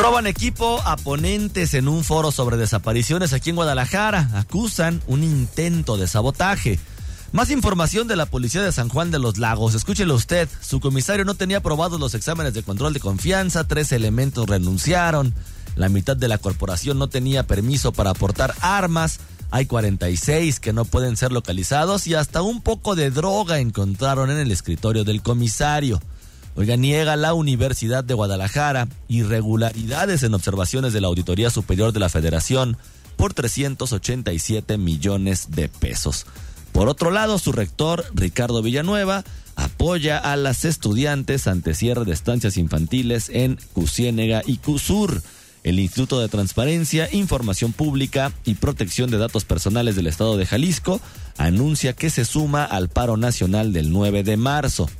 Roban equipo a ponentes en un foro sobre desapariciones aquí en Guadalajara. Acusan un intento de sabotaje. Más información de la policía de San Juan de los Lagos. Escúchelo usted. Su comisario no tenía aprobados los exámenes de control de confianza. Tres elementos renunciaron. La mitad de la corporación no tenía permiso para aportar armas. Hay 46 que no pueden ser localizados y hasta un poco de droga encontraron en el escritorio del comisario. Oiga, niega la Universidad de Guadalajara irregularidades en observaciones de la Auditoría Superior de la Federación por 387 millones de pesos. Por otro lado, su rector, Ricardo Villanueva, apoya a las estudiantes ante cierre de estancias infantiles en Cusiénega y Cusur. El Instituto de Transparencia, Información Pública y Protección de Datos Personales del Estado de Jalisco anuncia que se suma al paro nacional del 9 de marzo.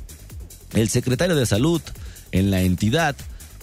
El secretario de Salud en la entidad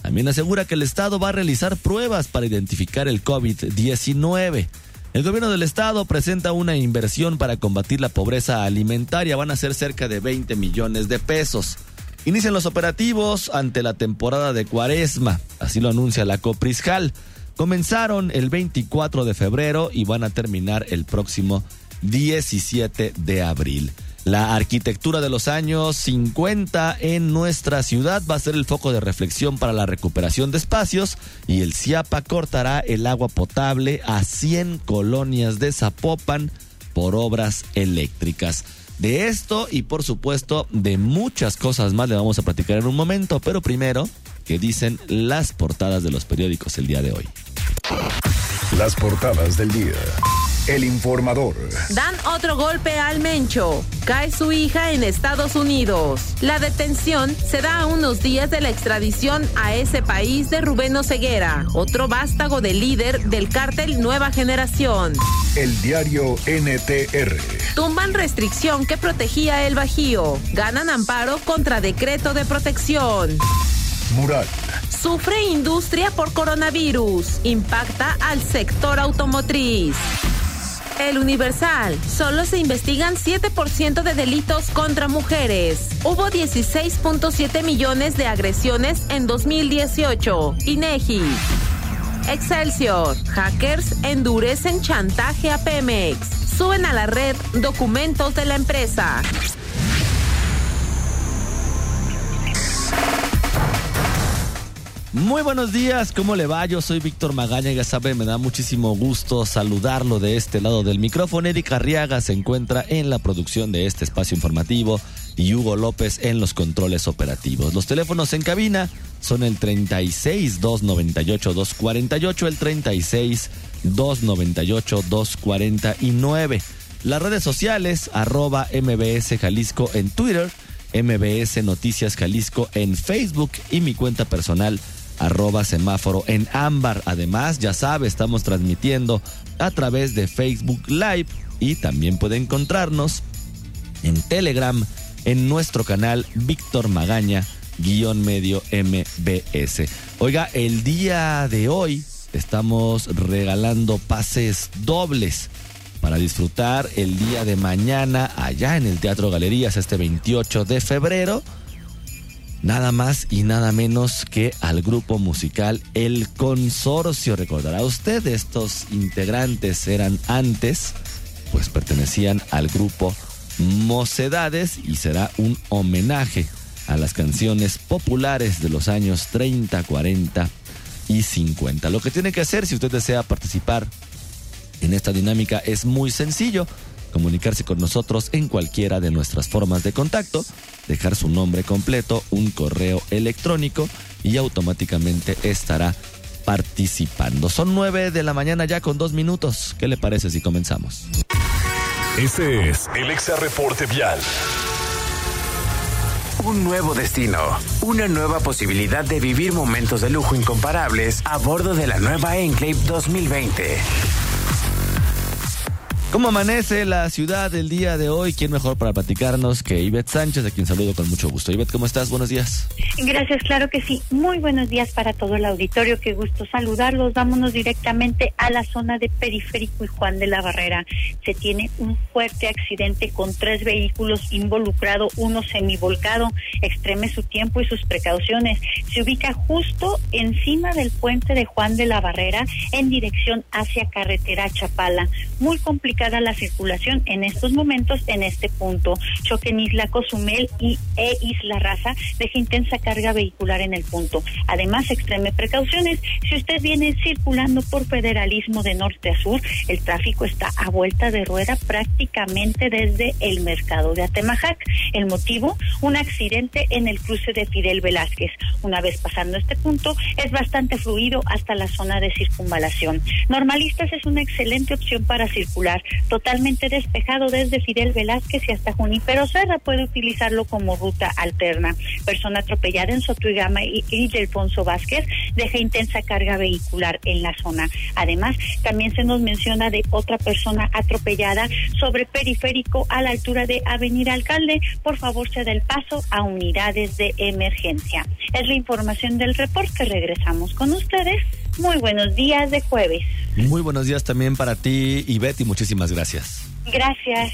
también asegura que el Estado va a realizar pruebas para identificar el COVID-19. El gobierno del Estado presenta una inversión para combatir la pobreza alimentaria. Van a ser cerca de 20 millones de pesos. Inician los operativos ante la temporada de cuaresma, así lo anuncia la Coprisjal. Comenzaron el 24 de febrero y van a terminar el próximo 17 de abril. La arquitectura de los años 50 en nuestra ciudad va a ser el foco de reflexión para la recuperación de espacios y el CIAPA cortará el agua potable a 100 colonias de Zapopan por obras eléctricas. De esto y por supuesto de muchas cosas más le vamos a platicar en un momento, pero primero, ¿qué dicen las portadas de los periódicos el día de hoy? Las portadas del día. El informador. Dan otro golpe al Mencho. Cae su hija en Estados Unidos. La detención se da a unos días de la extradición a ese país de Rubén Oseguera, otro vástago de líder del cártel Nueva Generación. El diario NTR. Tumban restricción que protegía el Bajío. Ganan amparo contra decreto de protección. Mural. Sufre industria por coronavirus. Impacta al sector automotriz. El Universal. Solo se investigan 7% de delitos contra mujeres. Hubo 16.7 millones de agresiones en 2018. INEGI. Excelsior. Hackers endurecen chantaje a Pemex. Suben a la red documentos de la empresa. Muy buenos días, ¿cómo le va? Yo soy Víctor Magaña, ya sabe, me da muchísimo gusto saludarlo de este lado del micrófono. Eric Arriaga se encuentra en la producción de este espacio informativo y Hugo López en los controles operativos. Los teléfonos en cabina son el 36 298 248, el 36 298 249. Las redes sociales, arroba MBS Jalisco en Twitter, MBS Noticias Jalisco en Facebook y mi cuenta personal arroba semáforo en ámbar. Además, ya sabe, estamos transmitiendo a través de Facebook Live y también puede encontrarnos en Telegram en nuestro canal Víctor Magaña guion medio MBS. Oiga, el día de hoy estamos regalando pases dobles para disfrutar el día de mañana allá en el Teatro Galerías este 28 de febrero nada más y nada menos que al grupo musical El Consorcio. Recordará usted, estos integrantes eran antes, pues pertenecían al grupo Mocedades y será un homenaje a las canciones populares de los años 30, 40 y 50. Lo que tiene que hacer si usted desea participar en esta dinámica es muy sencillo comunicarse con nosotros en cualquiera de nuestras formas de contacto, dejar su nombre completo, un correo electrónico y automáticamente estará participando. Son nueve de la mañana ya con dos minutos. ¿Qué le parece si comenzamos? Este es el Exa Reporte Vial. Un nuevo destino, una nueva posibilidad de vivir momentos de lujo incomparables a bordo de la nueva Enclave 2020 ¿Cómo amanece la ciudad el día de hoy? ¿Quién mejor para platicarnos que Ivette Sánchez, a quien saludo con mucho gusto? Ivette, ¿cómo estás? Buenos días. Gracias, claro que sí. Muy buenos días para todo el auditorio. Qué gusto saludarlos. Vámonos directamente a la zona de Periférico y Juan de la Barrera. Se tiene un fuerte accidente con tres vehículos involucrados, uno semivolcado. Extreme su tiempo y sus precauciones. Se ubica justo encima del puente de Juan de la Barrera en dirección hacia carretera Chapala. Muy complicado la circulación en estos momentos en este punto. Choque en Isla Cozumel y e Isla Raza deja intensa carga vehicular en el punto. Además, extreme precauciones. Si usted viene circulando por federalismo de norte a sur, el tráfico está a vuelta de rueda prácticamente desde el mercado de Atemajac. El motivo, un accidente en el cruce de Fidel Velázquez. Una vez pasando este punto, es bastante fluido hasta la zona de circunvalación. Normalistas es una excelente opción para circular totalmente despejado desde Fidel Velázquez y hasta Junípero Serra. Puede utilizarlo como ruta alterna. Persona atropellada en Sotuigama y, y Alfonso Vázquez deja intensa carga vehicular en la zona. Además, también se nos menciona de otra persona atropellada sobre periférico a la altura de Avenida Alcalde. Por favor, se da el paso a unidades de emergencia. Es la información del reporte. Regresamos con ustedes. Muy buenos días de jueves. Muy buenos días también para ti, y muchísimas gracias. Gracias.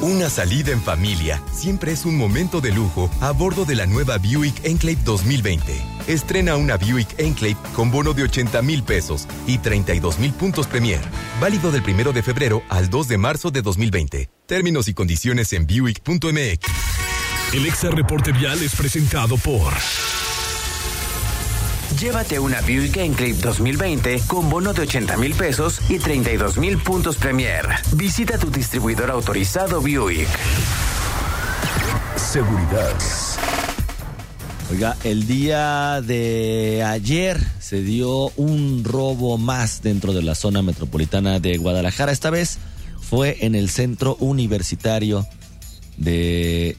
Una salida en familia siempre es un momento de lujo a bordo de la nueva Buick Enclave 2020. Estrena una Buick Enclave con bono de 80 mil pesos y 32 mil puntos Premier. Válido del 1 de febrero al 2 de marzo de 2020. Términos y condiciones en Buick.mx. El Exa Reporte Vial es presentado por... Llévate una Buick Enclave 2020 con bono de 80 mil pesos y 32 mil puntos Premier. Visita tu distribuidor autorizado Buick. Seguridad. Oiga, el día de ayer se dio un robo más dentro de la zona metropolitana de Guadalajara. Esta vez fue en el centro universitario de.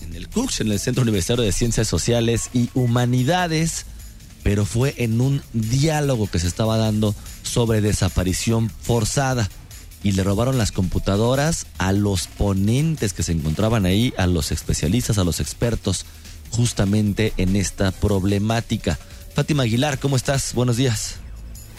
en el CUCS, en el Centro Universitario de Ciencias Sociales y Humanidades pero fue en un diálogo que se estaba dando sobre desaparición forzada y le robaron las computadoras a los ponentes que se encontraban ahí, a los especialistas, a los expertos justamente en esta problemática. Fátima Aguilar, ¿cómo estás? Buenos días.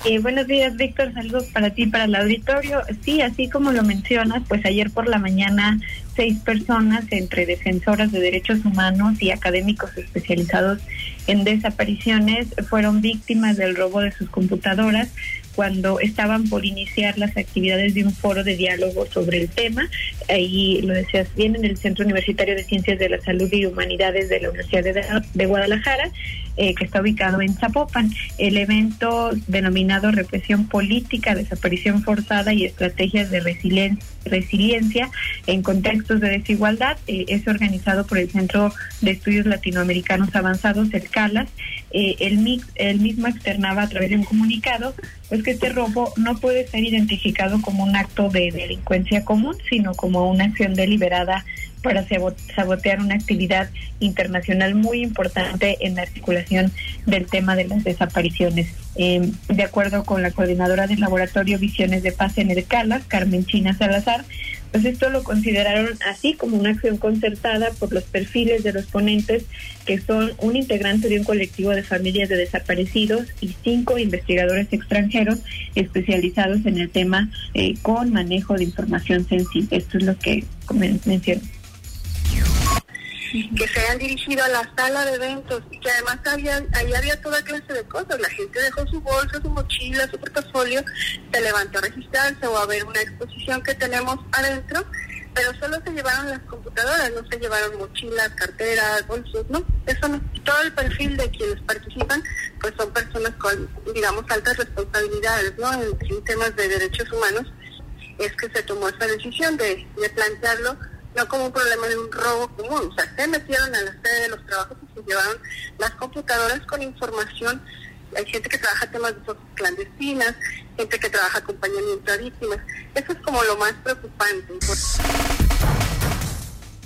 Eh, buenos días, Víctor. Saludos para ti, para el auditorio. Sí, así como lo mencionas, pues ayer por la mañana seis personas entre defensoras de derechos humanos y académicos especializados en desapariciones fueron víctimas del robo de sus computadoras cuando estaban por iniciar las actividades de un foro de diálogo sobre el tema. Ahí lo decías bien, en el Centro Universitario de Ciencias de la Salud y Humanidades de la Universidad de, Guadalajara, eh, que está ubicado en Zapopan. El evento denominado Represión Política, Desaparición Forzada y Estrategias de Resiliencia en Contextos de Desigualdad eh, es organizado por el Centro de Estudios Latinoamericanos Avanzados, el CALAS. Eh, el, el mismo externaba a través de un comunicado pues que este robo no puede ser identificado como un acto de delincuencia común, sino como una acción deliberada para sabotear una actividad internacional muy importante en la articulación del tema de las desapariciones. Eh, de acuerdo con la coordinadora del laboratorio Visiones de Paz en el CALA, Carmen China Salazar, pues esto lo consideraron así como una acción concertada por los perfiles de los ponentes, que son un integrante de un colectivo de familias de desaparecidos y cinco investigadores extranjeros especializados en el tema eh, con manejo de información sensible. Esto es lo que menciono que se hayan dirigido a la sala de eventos y que además había, ahí había toda clase de cosas. La gente dejó su bolsa, su mochila, su portafolio, se levantó a registrarse o a ver una exposición que tenemos adentro, pero solo se llevaron las computadoras, no se llevaron mochilas, carteras, bolsos, ¿no? Eso no. Todo el perfil de quienes participan, pues son personas con, digamos, altas responsabilidades, ¿no? En, temas de derechos humanos, es que se tomó esa decisión de, de plantearlo no como un problema de un robo común. O sea, se metieron a la sede de los trabajos y se llevaron las computadoras con información. Hay gente que trabaja temas de clandestinas, gente que trabaja acompañamiento a víctimas. Eso es como lo más preocupante.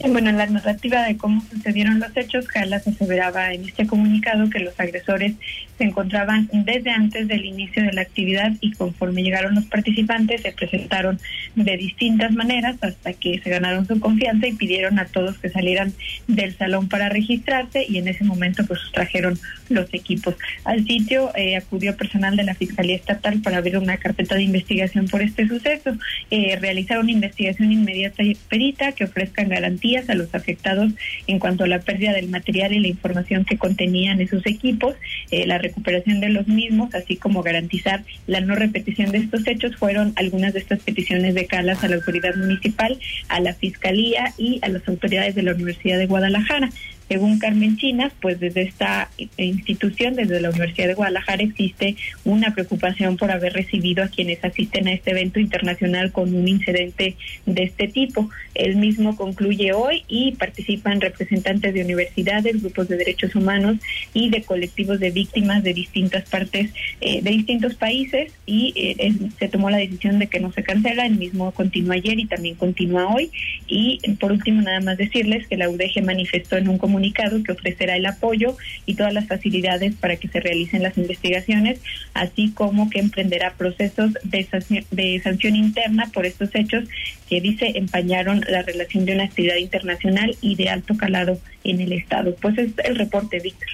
Bueno, en la narrativa de cómo sucedieron los hechos, Calas aseveraba en este comunicado que los agresores se encontraban desde antes del inicio de la actividad y conforme llegaron los participantes se presentaron de distintas maneras hasta que se ganaron su confianza y pidieron a todos que salieran del salón para registrarse y en ese momento pues trajeron los equipos. Al sitio eh, acudió personal de la Fiscalía Estatal para abrir una carpeta de investigación por este suceso, eh, realizar una investigación inmediata y perita que ofrezcan garantías a los afectados en cuanto a la pérdida del material y la información que contenían esos equipos, eh, recuperación de los mismos, así como garantizar la no repetición de estos hechos, fueron algunas de estas peticiones de Calas a la autoridad municipal, a la Fiscalía y a las autoridades de la Universidad de Guadalajara. Según Carmen Chinas, pues desde esta institución, desde la Universidad de Guadalajara, existe una preocupación por haber recibido a quienes asisten a este evento internacional con un incidente de este tipo. El mismo concluye hoy y participan representantes de universidades, grupos de derechos humanos y de colectivos de víctimas de distintas partes, eh, de distintos países y eh, se tomó la decisión de que no se cancela. El mismo continúa ayer y también continúa hoy. Y por último, nada más decirles que la UDG manifestó en un comunicado comunicado que ofrecerá el apoyo y todas las facilidades para que se realicen las investigaciones, así como que emprenderá procesos de sanción, de sanción interna por estos hechos que dice empañaron la relación de una actividad internacional y de alto calado en el Estado. Pues es el reporte, Víctor.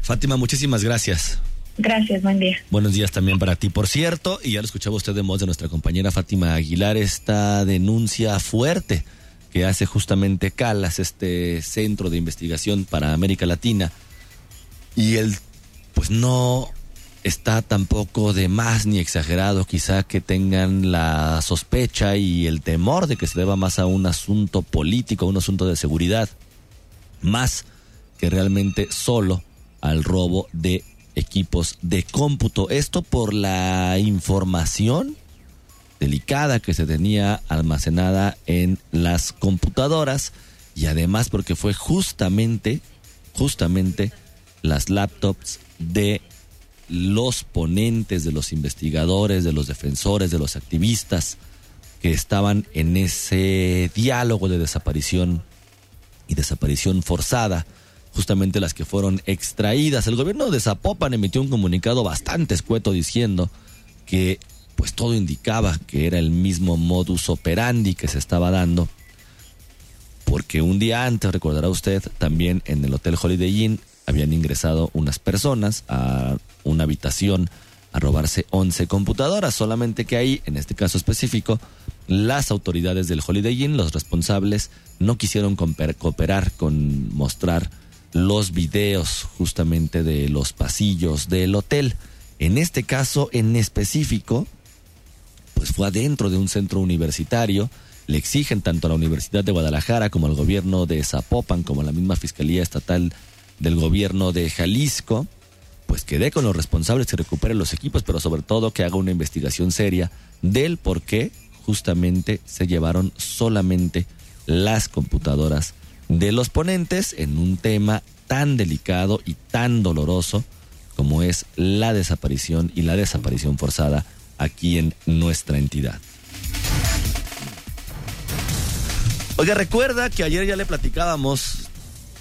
Fátima, muchísimas gracias. Gracias, buen día. Buenos días también para ti. Por cierto, y ya lo escuchaba usted de voz de nuestra compañera Fátima Aguilar, esta denuncia fuerte que hace justamente Calas, este centro de investigación para América Latina. Y él, pues no está tampoco de más ni exagerado quizá que tengan la sospecha y el temor de que se deba más a un asunto político, a un asunto de seguridad, más que realmente solo al robo de equipos de cómputo. Esto por la información delicada que se tenía almacenada en las computadoras y además porque fue justamente, justamente las laptops de los ponentes, de los investigadores, de los defensores, de los activistas que estaban en ese diálogo de desaparición y desaparición forzada, justamente las que fueron extraídas. El gobierno de Zapopan emitió un comunicado bastante escueto diciendo que pues todo indicaba que era el mismo modus operandi que se estaba dando. Porque un día antes, recordará usted, también en el Hotel Holiday Inn habían ingresado unas personas a una habitación a robarse 11 computadoras, solamente que ahí, en este caso específico, las autoridades del Holiday Inn, los responsables, no quisieron cooperar con mostrar los videos justamente de los pasillos del hotel. En este caso en específico, pues fue adentro de un centro universitario. Le exigen tanto a la Universidad de Guadalajara como al gobierno de Zapopan, como a la misma Fiscalía Estatal del gobierno de Jalisco, pues que dé con los responsables que recuperen los equipos, pero sobre todo que haga una investigación seria del por qué justamente se llevaron solamente las computadoras de los ponentes en un tema tan delicado y tan doloroso como es la desaparición y la desaparición forzada aquí en nuestra entidad. Oiga, recuerda que ayer ya le platicábamos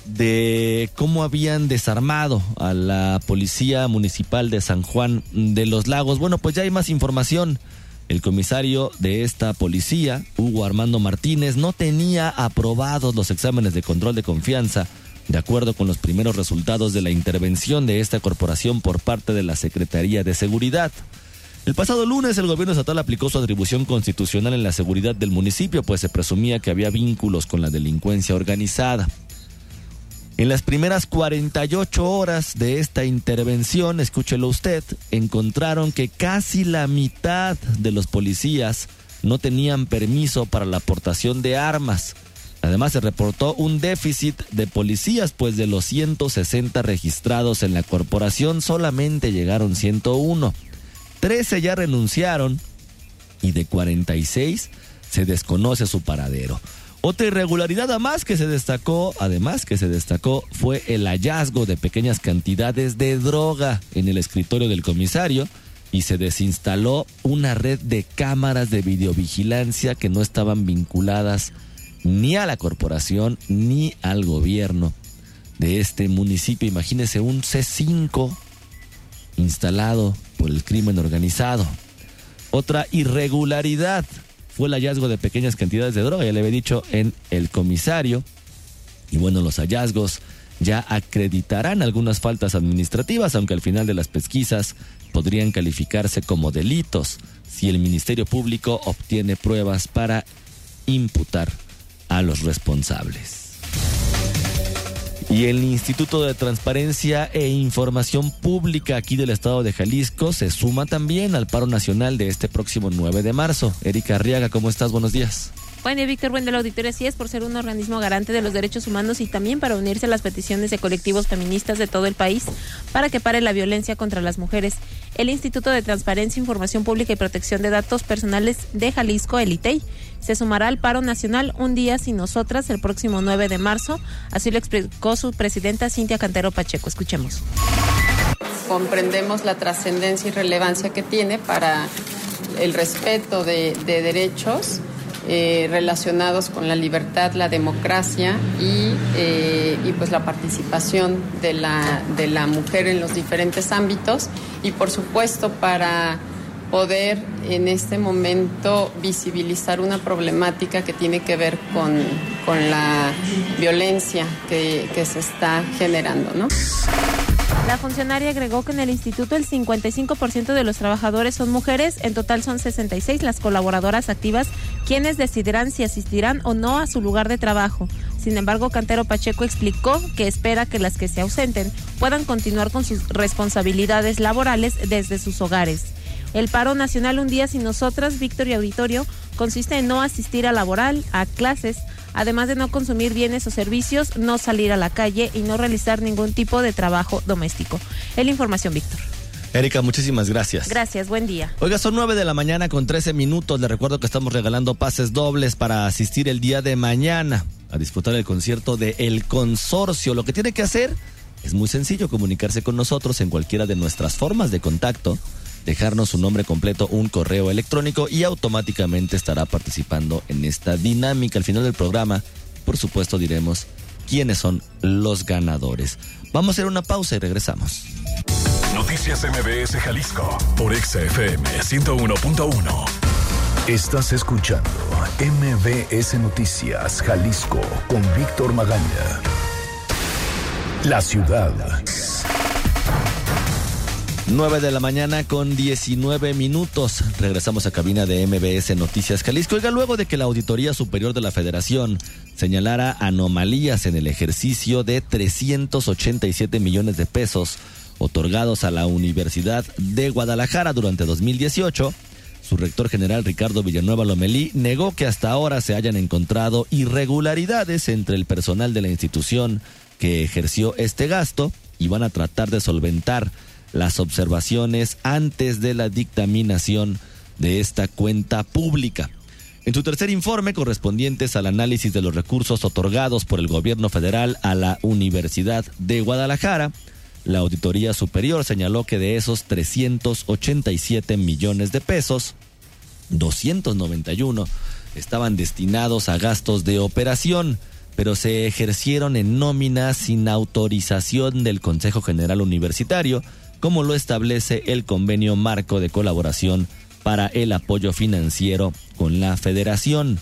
de cómo habían desarmado a la Policía Municipal de San Juan de los Lagos. Bueno, pues ya hay más información. El comisario de esta policía, Hugo Armando Martínez, no tenía aprobados los exámenes de control de confianza, de acuerdo con los primeros resultados de la intervención de esta corporación por parte de la Secretaría de Seguridad. El pasado lunes el gobierno estatal aplicó su atribución constitucional en la seguridad del municipio, pues se presumía que había vínculos con la delincuencia organizada. En las primeras 48 horas de esta intervención, escúchelo usted, encontraron que casi la mitad de los policías no tenían permiso para la aportación de armas. Además se reportó un déficit de policías, pues de los 160 registrados en la corporación solamente llegaron 101. 13 ya renunciaron y de 46 se desconoce su paradero. Otra irregularidad además que se destacó, además que se destacó, fue el hallazgo de pequeñas cantidades de droga en el escritorio del comisario y se desinstaló una red de cámaras de videovigilancia que no estaban vinculadas ni a la corporación ni al gobierno de este municipio. Imagínese un C5 instalado por el crimen organizado. Otra irregularidad fue el hallazgo de pequeñas cantidades de droga, ya le había dicho, en el comisario. Y bueno, los hallazgos ya acreditarán algunas faltas administrativas, aunque al final de las pesquisas podrían calificarse como delitos si el Ministerio Público obtiene pruebas para imputar a los responsables. Y el Instituto de Transparencia e Información Pública aquí del estado de Jalisco se suma también al paro nacional de este próximo 9 de marzo. Erika Arriaga, ¿cómo estás? Buenos días. Buen día, Víctor. Buen día, auditorio. Así es, por ser un organismo garante de los derechos humanos y también para unirse a las peticiones de colectivos feministas de todo el país para que pare la violencia contra las mujeres. El Instituto de Transparencia, Información Pública y Protección de Datos Personales de Jalisco, el ITEI, se sumará al paro nacional un día sin nosotras el próximo 9 de marzo. Así lo explicó su presidenta Cintia Cantero Pacheco. Escuchemos. Comprendemos la trascendencia y relevancia que tiene para el respeto de, de derechos eh, relacionados con la libertad, la democracia y, eh, y, pues la participación de la, de la mujer en los diferentes ámbitos y por supuesto para poder en este momento visibilizar una problemática que tiene que ver con, con la violencia que, que se está generando, ¿no? La funcionaria agregó que en el instituto el 55% de los trabajadores son mujeres, en total son 66 las colaboradoras activas quienes decidirán si asistirán o no a su lugar de trabajo. Sin embargo, Cantero Pacheco explicó que espera que las que se ausenten puedan continuar con sus responsabilidades laborales desde sus hogares. El paro nacional Un día sin nosotras, Víctor y Auditorio, consiste en no asistir a laboral, a clases, además de no consumir bienes o servicios, no salir a la calle y no realizar ningún tipo de trabajo doméstico. Es la información, Víctor. Erika, muchísimas gracias. Gracias, buen día. Oiga, son 9 de la mañana con 13 minutos. Le recuerdo que estamos regalando pases dobles para asistir el día de mañana a disfrutar el concierto de El Consorcio. Lo que tiene que hacer es muy sencillo, comunicarse con nosotros en cualquiera de nuestras formas de contacto dejarnos su nombre completo, un correo electrónico y automáticamente estará participando en esta dinámica. Al final del programa, por supuesto, diremos quiénes son los ganadores. Vamos a hacer una pausa y regresamos. Noticias MBS Jalisco por XFM 101.1. Estás escuchando MBS Noticias Jalisco con Víctor Magaña. La ciudad 9 de la mañana con 19 minutos. Regresamos a cabina de MBS Noticias Jalisco. Oiga, luego de que la Auditoría Superior de la Federación señalara anomalías en el ejercicio de 387 millones de pesos otorgados a la Universidad de Guadalajara durante 2018, su rector general Ricardo Villanueva Lomelí negó que hasta ahora se hayan encontrado irregularidades entre el personal de la institución que ejerció este gasto y van a tratar de solventar las observaciones antes de la dictaminación de esta cuenta pública. En su tercer informe, correspondientes al análisis de los recursos otorgados por el gobierno federal a la Universidad de Guadalajara, la Auditoría Superior señaló que de esos 387 millones de pesos, 291 estaban destinados a gastos de operación, pero se ejercieron en nómina sin autorización del Consejo General Universitario, como lo establece el convenio marco de colaboración para el apoyo financiero con la federación.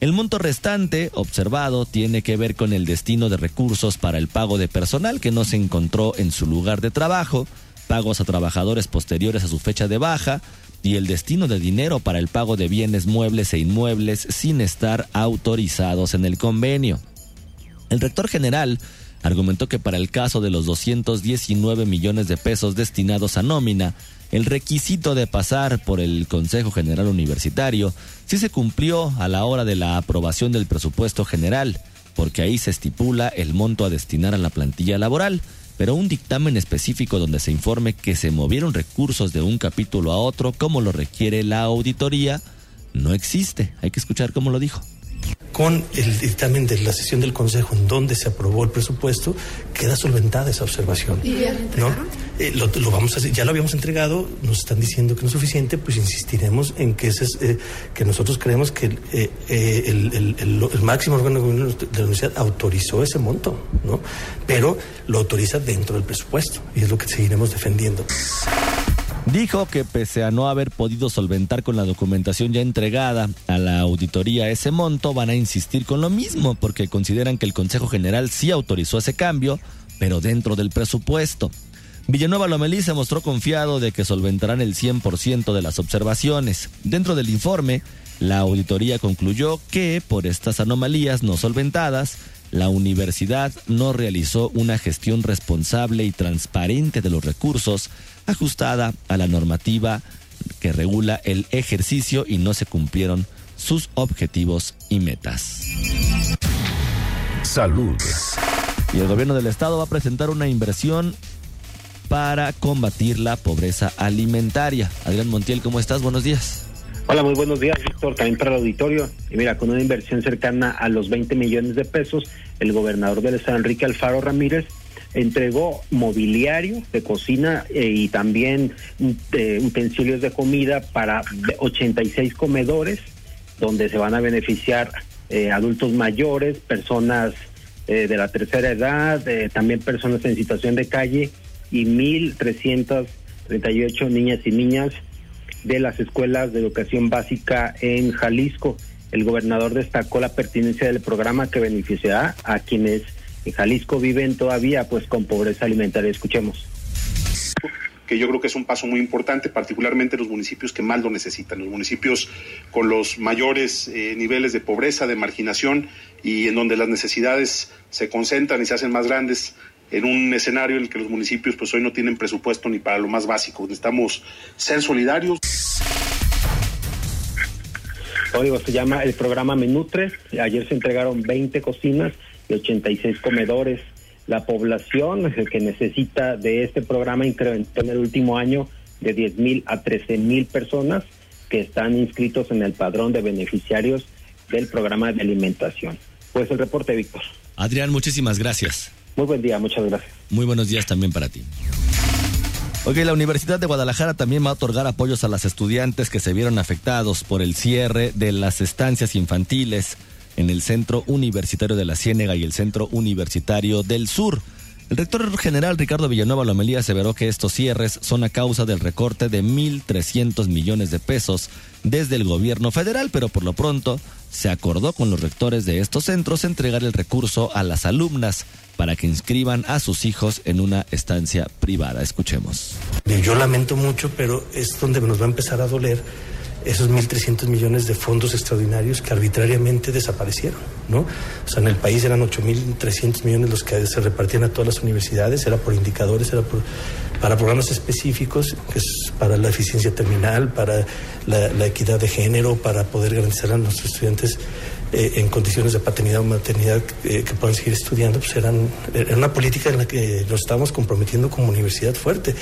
El monto restante observado tiene que ver con el destino de recursos para el pago de personal que no se encontró en su lugar de trabajo, pagos a trabajadores posteriores a su fecha de baja y el destino de dinero para el pago de bienes muebles e inmuebles sin estar autorizados en el convenio. El rector general argumentó que para el caso de los 219 millones de pesos destinados a nómina, el requisito de pasar por el Consejo General Universitario sí se cumplió a la hora de la aprobación del presupuesto general, porque ahí se estipula el monto a destinar a la plantilla laboral, pero un dictamen específico donde se informe que se movieron recursos de un capítulo a otro como lo requiere la auditoría no existe. Hay que escuchar cómo lo dijo con el dictamen de la sesión del Consejo en donde se aprobó el presupuesto, queda solventada esa observación. ¿no? Eh, lo, vamos a ya lo habíamos entregado, nos están diciendo que no es suficiente, pues insistiremos en que ese es, eh, que nosotros creemos que eh, el, el, máximo órgano de gobierno de la universidad autorizó ese monto, ¿no? Pero lo autoriza dentro del presupuesto y es lo que seguiremos defendiendo. Dijo que pese a no haber podido solventar con la documentación ya entregada a la auditoría ese monto, van a insistir con lo mismo porque consideran que el Consejo General sí autorizó ese cambio, pero dentro del presupuesto. Villanueva Lomelí se mostró confiado de que solventarán el 100% de las observaciones. Dentro del informe, la auditoría concluyó que, por estas anomalías no solventadas, la universidad no realizó una gestión responsable y transparente de los recursos ajustada a la normativa que regula el ejercicio y no se cumplieron sus objetivos y metas. Salud. Y el gobierno del estado va a presentar una inversión para combatir la pobreza alimentaria. Adrián Montiel, ¿cómo estás? Buenos días. Hola, muy buenos días, Víctor, también para el auditorio. Y mira, con una inversión cercana a los 20 millones de pesos, el gobernador del estado, Enrique Alfaro Ramírez, entregó mobiliario de cocina eh, y también eh, utensilios de comida para 86 comedores donde se van a beneficiar eh, adultos mayores, personas de la tercera edad, también personas en situación de calle y 1.338 niñas y niñas de las escuelas de educación básica en Jalisco. El gobernador destacó la pertinencia del programa que beneficiará a quienes en Jalisco viven todavía pues con pobreza alimentaria. Escuchemos que yo creo que es un paso muy importante, particularmente los municipios que más lo necesitan, los municipios con los mayores eh, niveles de pobreza, de marginación y en donde las necesidades se concentran y se hacen más grandes en un escenario en el que los municipios pues hoy no tienen presupuesto ni para lo más básico. Necesitamos ser solidarios. Código se llama el programa Menutre. Ayer se entregaron 20 cocinas 86 comedores. La población que necesita de este programa incrementó en el último año de 10 mil a 13 mil personas que están inscritos en el padrón de beneficiarios del programa de alimentación. Pues el reporte, Víctor. Adrián, muchísimas gracias. Muy buen día, muchas gracias. Muy buenos días también para ti. Ok, la Universidad de Guadalajara también va a otorgar apoyos a las estudiantes que se vieron afectados por el cierre de las estancias infantiles en el Centro Universitario de la Ciénega y el Centro Universitario del Sur. El rector general Ricardo Villanueva Lomelía aseveró que estos cierres son a causa del recorte de 1.300 millones de pesos desde el gobierno federal, pero por lo pronto se acordó con los rectores de estos centros entregar el recurso a las alumnas para que inscriban a sus hijos en una estancia privada. Escuchemos. Yo lamento mucho, pero es donde nos va a empezar a doler esos 1.300 millones de fondos extraordinarios que arbitrariamente desaparecieron, ¿no? O sea, en el país eran 8.300 millones los que se repartían a todas las universidades, era por indicadores, era por, para programas específicos, que es para la eficiencia terminal, para la, equidad de género, para poder garantizar a nuestros estudiantes eh, en condiciones de paternidad o maternidad eh, que puedan seguir estudiando, pues eran, era una política en la que nos estábamos comprometiendo como universidad fuerte.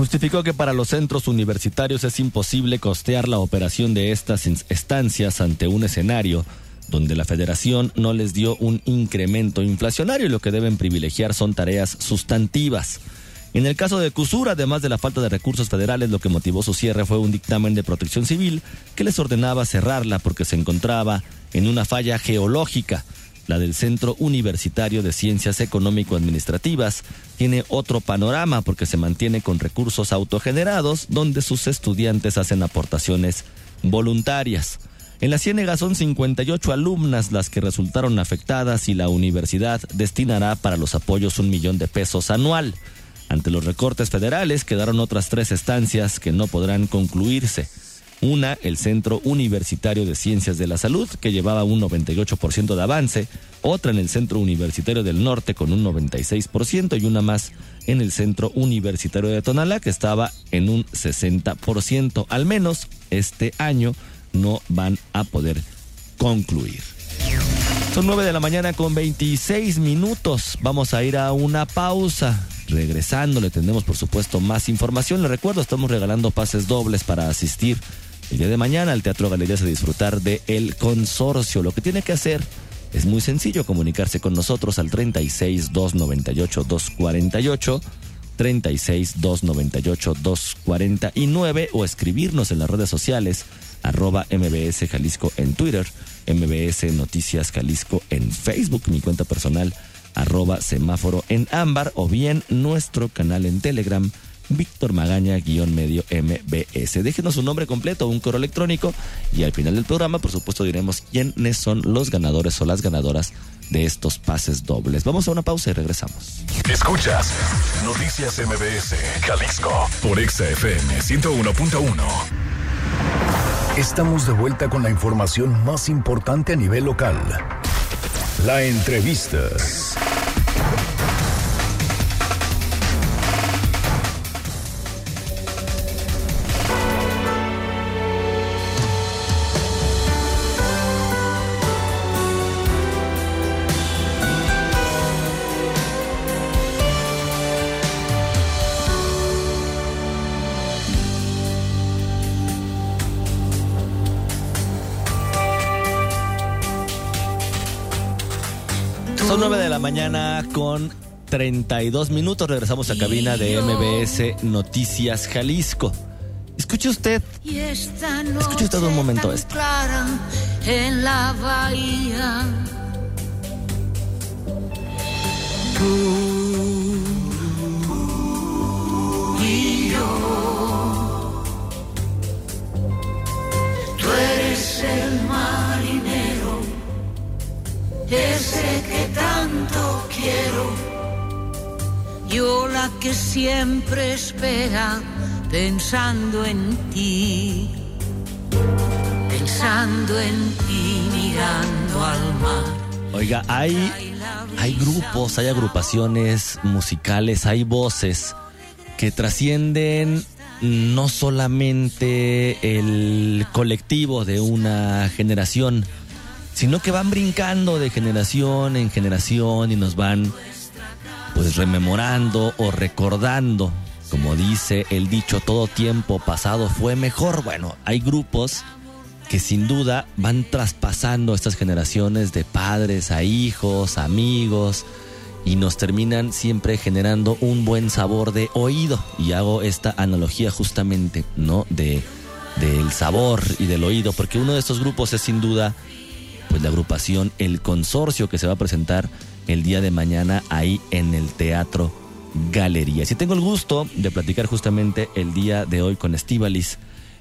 Justificó que para los centros universitarios es imposible costear la operación de estas estancias ante un escenario donde la federación no les dio un incremento inflacionario y lo que deben privilegiar son tareas sustantivas. En el caso de CUSUR, además de la falta de recursos federales, lo que motivó su cierre fue un dictamen de protección civil que les ordenaba cerrarla porque se encontraba en una falla geológica. La del Centro Universitario de Ciencias Económico-Administrativas tiene otro panorama porque se mantiene con recursos autogenerados donde sus estudiantes hacen aportaciones voluntarias. En la Ciénega son 58 alumnas las que resultaron afectadas y la universidad destinará para los apoyos un millón de pesos anual. Ante los recortes federales quedaron otras tres estancias que no podrán concluirse. Una, el Centro Universitario de Ciencias de la Salud, que llevaba un 98% de avance, otra en el Centro Universitario del Norte con un 96% y una más en el Centro Universitario de Tonalá, que estaba en un 60%. Al menos este año no van a poder concluir. Son 9 de la mañana con 26 minutos. Vamos a ir a una pausa. Regresando le tendremos por supuesto más información. Le recuerdo, estamos regalando pases dobles para asistir El día de mañana el Teatro Galerías a disfrutar de El Consorcio. Lo que tiene que hacer es muy sencillo comunicarse con nosotros al 36 298 248 36 298 249 o escribirnos en las redes sociales arroba MBS Jalisco en Twitter, MBS Noticias Jalisco en Facebook, mi cuenta personal arroba semáforo en ámbar o bien nuestro canal en Telegram Víctor Magaña guion medio MBS. Déjenos su nombre completo, un correo electrónico y al final del programa por supuesto diremos quiénes son los ganadores o las ganadoras de estos pases dobles. Vamos a una pausa y regresamos. Escuchas Noticias MBS Jalisco por XFM 101.1. Estamos de vuelta con la información más importante a nivel local. La entrevista. Mañana con 32 minutos. Regresamos a cabina de MBS Noticias Jalisco. Escuche usted. Escuche usted un momento esto. En la bahía. Ese que tanto quiero. Yo la que siempre espera pensando en ti, pensando en ti, mirando al mar. Oiga, hay, hay grupos, hay agrupaciones musicales, hay voces que trascienden no solamente el colectivo de una generación, sino que van brincando de generación en generación y nos van pues rememorando o recordando, como dice el dicho, todo tiempo pasado fue mejor. Bueno, hay grupos que sin duda van traspasando estas generaciones de padres a hijos, amigos, y nos terminan siempre generando un buen sabor de oído. Y hago esta analogía justamente, ¿no? De del sabor y del oído, porque uno de estos grupos es sin duda pues la agrupación El Consorcio que se va a presentar el día de mañana ahí en el Teatro Galería. Si tengo el gusto de platicar justamente el día de hoy con Estivalis,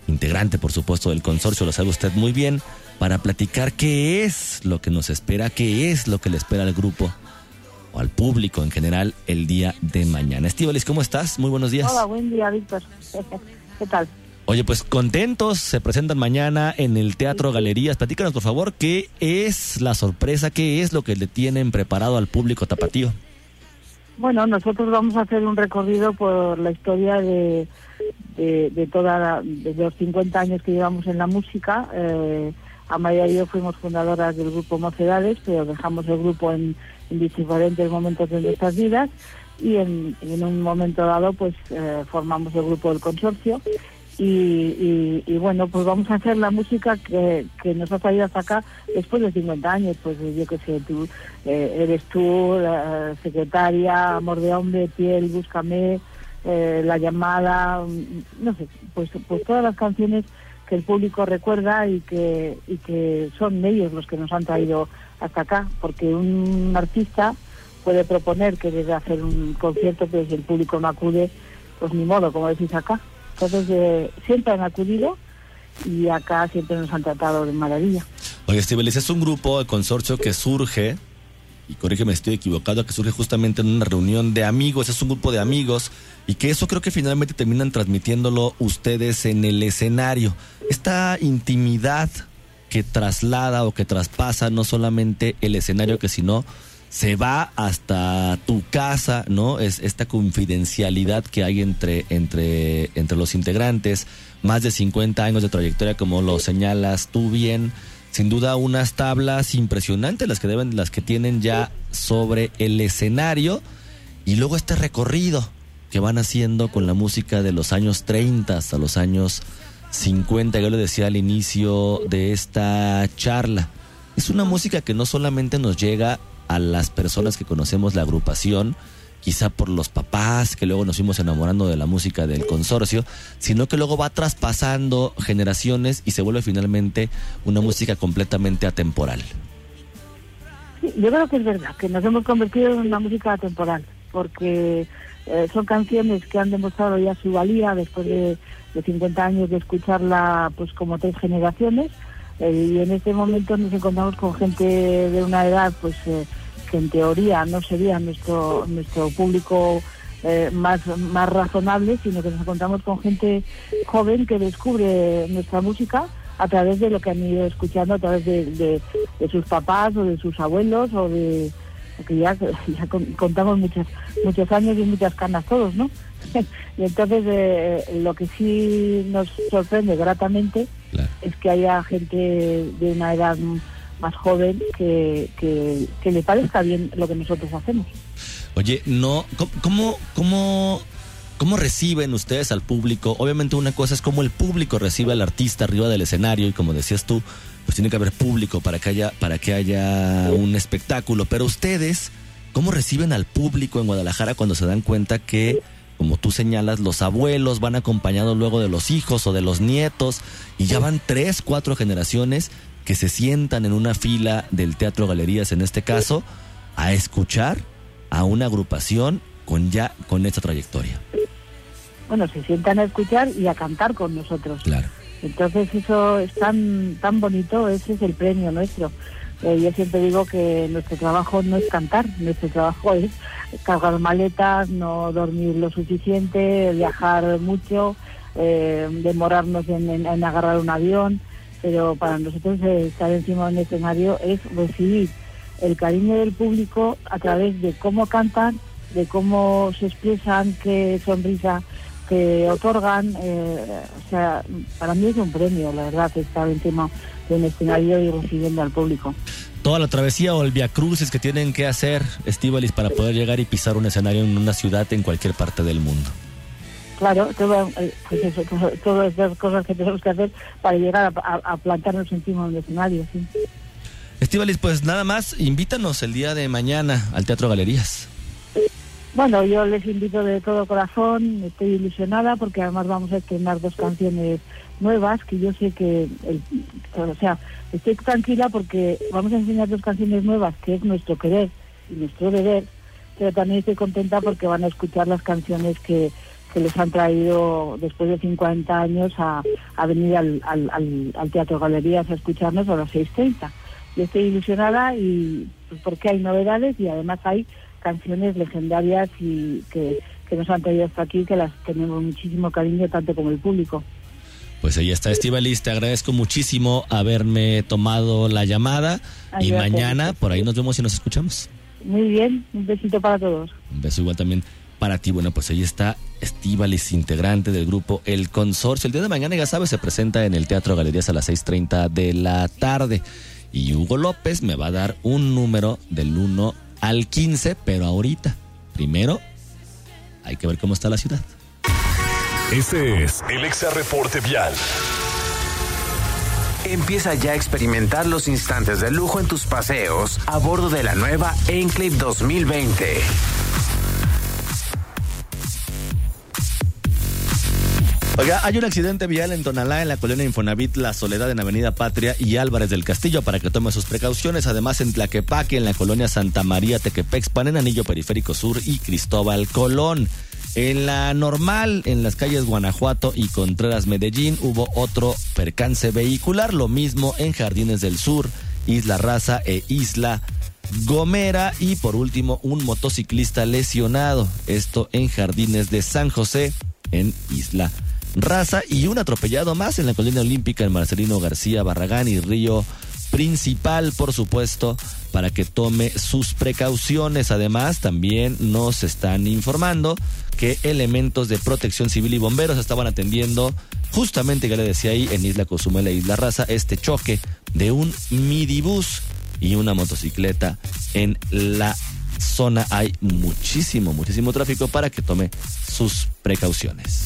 integrante por supuesto del consorcio, lo sabe usted muy bien, para platicar qué es lo que nos espera, qué es lo que le espera al grupo o al público en general el día de mañana. Estivalis, ¿cómo estás? Muy buenos días. Hola, buen día, Víctor. ¿Qué tal? Oye, pues contentos, se presentan mañana en el Teatro Galerías. Platícanos, por favor, qué es la sorpresa, qué es lo que le tienen preparado al público tapatío. Bueno, nosotros vamos a hacer un recorrido por la historia de, de, de toda de los 50 años que llevamos en la música. Eh, Amaya y yo fuimos fundadoras del grupo Mocedades, pero dejamos el grupo en, en diferentes momentos de nuestras vidas y en, en un momento dado pues eh, formamos el grupo del consorcio y, y, bueno, pues vamos a hacer la música que, nos ha traído hasta acá después de 50 años, pues yo qué sé, tú eh, eres tú, secretaria, Amor de Hombre, Piel, Búscame, eh, La Llamada, no sé, pues, pues todas las canciones que el público recuerda y que, y que son ellos los que nos han traído hasta acá, porque un artista puede proponer que debe hacer un concierto, pero si el público no acude, pues ni modo, como decís acá. Entonces eh, siempre han acudido y acá siempre nos han tratado de maravilla. Oye, Estibelis, es un grupo de consorcio que surge, y corrígeme si estoy equivocado, que surge justamente en una reunión de amigos, es un grupo de amigos, y que eso creo que finalmente terminan transmitiéndolo ustedes en el escenario. Esta intimidad que traslada o que traspasa no solamente el escenario, que sino se va hasta tu casa, ¿no? Es esta confidencialidad que hay entre, entre, entre los integrantes, más de 50 años de trayectoria, como lo señalas tú bien. Sin duda unas tablas impresionantes las que deben, las que tienen ya sobre el escenario. Y luego este recorrido que van haciendo con la música de los años 30 hasta los años 50, yo le decía al inicio de esta charla. Es una música que no solamente nos llega a las personas que conocemos la agrupación, quizá por los papás que luego nos fuimos enamorando de la música del consorcio, sino que luego va traspasando generaciones y se vuelve finalmente una música completamente atemporal. Sí, yo creo que es verdad, que nos hemos convertido en una música atemporal, porque eh, son canciones que han demostrado ya su valía después de, de 50 años de escucharla pues como tres generaciones y en este momento nos encontramos con gente de una edad pues eh, que en teoría no sería nuestro nuestro público eh, más más razonable sino que nos encontramos con gente joven que descubre nuestra música a través de lo que han ido escuchando a través de, de- sus papás o de sus abuelos o de porque ya, ya con- contamos muchos muchos años y muchas canas todos no y entonces eh, lo que sí nos sorprende gratamente es que haya gente de una edad más joven que, que, que le parezca bien lo que nosotros hacemos. Oye, no, ¿cómo- ¿cómo, cómo, cómo reciben ustedes al público? Obviamente una cosa es cómo el público recibe al artista arriba del escenario y como decías tú, pues tiene que haber público para que haya, para que haya un espectáculo. Pero ustedes, ¿cómo reciben al público en Guadalajara cuando se dan cuenta que, como tú señalas, los abuelos van acompañados luego de los hijos o de los nietos y ya van tres, cuatro generaciones que se sientan en una fila del Teatro Galerías en este caso a escuchar a una agrupación con ya con esta trayectoria. Bueno, se sientan a escuchar y a cantar con nosotros. Claro. Entonces eso es tan, tan bonito, ese es el premio nuestro. Eh, yo siempre digo que nuestro trabajo no es cantar, nuestro trabajo es cargar maletas, no dormir lo suficiente, viajar mucho, eh, demorarnos en, agarrar un avión, pero para nosotros estar encima de un escenario es recibir el cariño del público a través de cómo cantan, de cómo se expresan, qué sonrisa que otorgan. eh, o sea, para mí es un premio, la verdad, estar encima de un escenario y recibiendo al público. Toda la travesía o el via crucis que tienen que hacer Estivalis para poder llegar y pisar un escenario en una ciudad en cualquier parte del mundo. Claro, todo, eh, pues eso, todo- todas esas cosas que tenemos que hacer para llegar a, a- a plantarnos encima de un escenario. Sí. Estivalis, pues nada más, invítanos el día de mañana al Teatro Galerías. Bueno, yo les invito de todo corazón, estoy ilusionada porque además vamos a estrenar dos canciones nuevas que yo sé que, el- o sea, estoy tranquila porque vamos a enseñar dos canciones nuevas que es nuestro querer y nuestro deber, pero también estoy contenta porque van a escuchar las canciones que, que les han traído después de 50 años a, a venir al, al, al, al Teatro Galerías a escucharnos a las 6.30. Yo estoy ilusionada y pues, porque hay novedades y además hay canciones legendarias y que, que nos han traído hasta aquí que las tenemos muchísimo cariño tanto como el público. Pues ahí está Estivalis, te agradezco muchísimo haberme tomado la llamada Ay, y gracias. mañana por ahí nos vemos y nos escuchamos. Muy bien, un besito para todos. Un beso igual también para ti. Bueno, pues ahí está Estivalis, integrante del grupo El Consorcio. El día de mañana, ya sabes, se presenta en el Teatro Galerías a las 6.30 de la tarde. Y Hugo López me va a dar un número del 1 al 15, pero ahorita. Primero, hay que ver cómo está la ciudad. Este es el Exa Reporte Vial. Empieza ya a experimentar los instantes de lujo en tus paseos a bordo de la nueva Enclave 2020. Oiga, hay un accidente vial en Tonalá, en la colonia Infonavit, La Soledad, en Avenida Patria y Álvarez del Castillo, para que tome sus precauciones. Además, en Tlaquepaque, en la colonia Santa María, Tequepexpan, en Anillo Periférico Sur y Cristóbal Colón. En la normal, en las calles Guanajuato y Contreras Medellín, hubo otro percance vehicular. Lo mismo en Jardines del Sur, Isla Raza e Isla Gomera. Y por último, un motociclista lesionado. Esto en Jardines de San José, en Isla Raza. Y un atropellado más en la colina olímpica en Marcelino García Barragán y Río Principal, por supuesto, para que tome sus precauciones. Además, también nos están informando que elementos de protección civil y bomberos estaban atendiendo justamente, que le decía ahí, en Isla Cozumel e Isla Raza, este choque de un midibús y una motocicleta en la zona. Hay muchísimo, muchísimo tráfico para que tome sus precauciones.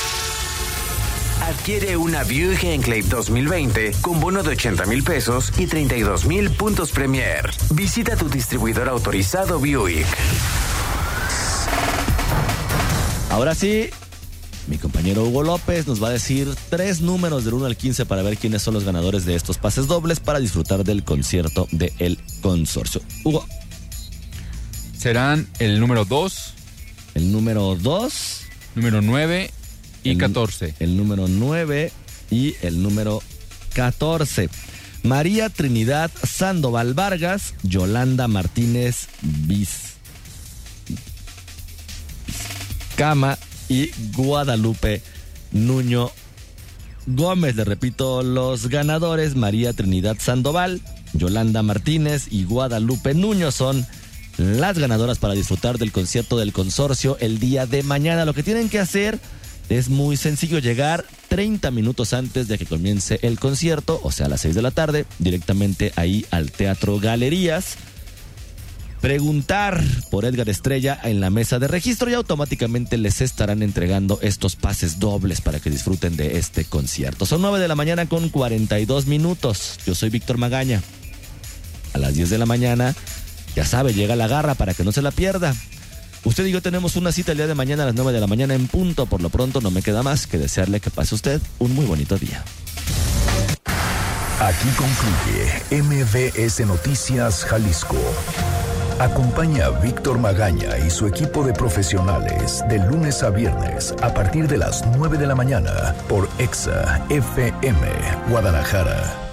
Adquiere una Buick Enclave 2020 con bono de 80 mil pesos y 32 mil puntos Premier. Visita tu distribuidor autorizado Buick. Ahora sí, mi compañero Hugo López nos va a decir tres números del 1 al 15 para ver quiénes son los ganadores de estos pases dobles para disfrutar del concierto de El Consorcio. Hugo. Serán el número 2. El número 2. Número 9 y el, 14. El número 9 y el número 14. María Trinidad Sandoval Vargas, Yolanda Martínez Viz. Cama y Guadalupe Nuño Gómez. Le repito, los ganadores María Trinidad Sandoval, Yolanda Martínez y Guadalupe Nuño son las ganadoras para disfrutar del concierto del consorcio el día de mañana. Lo que tienen que hacer es muy sencillo llegar 30 minutos antes de que comience el concierto, o sea, a las 6 de la tarde, directamente ahí al Teatro Galerías. Preguntar por Edgar Estrella en la mesa de registro y automáticamente les estarán entregando estos pases dobles para que disfruten de este concierto. Son 9 de la mañana con 42 minutos. Yo soy Víctor Magaña. A las 10 de la mañana, ya sabe, llega la garra para que no se la pierda. Usted y yo tenemos una cita el día de mañana a las 9 de la mañana en punto. Por lo pronto no me queda más que desearle que pase usted un muy bonito día. Aquí concluye MBS Noticias Jalisco. Acompaña a Víctor Magaña y su equipo de profesionales de lunes a viernes a partir de las 9 de la mañana por EXA FM Guadalajara.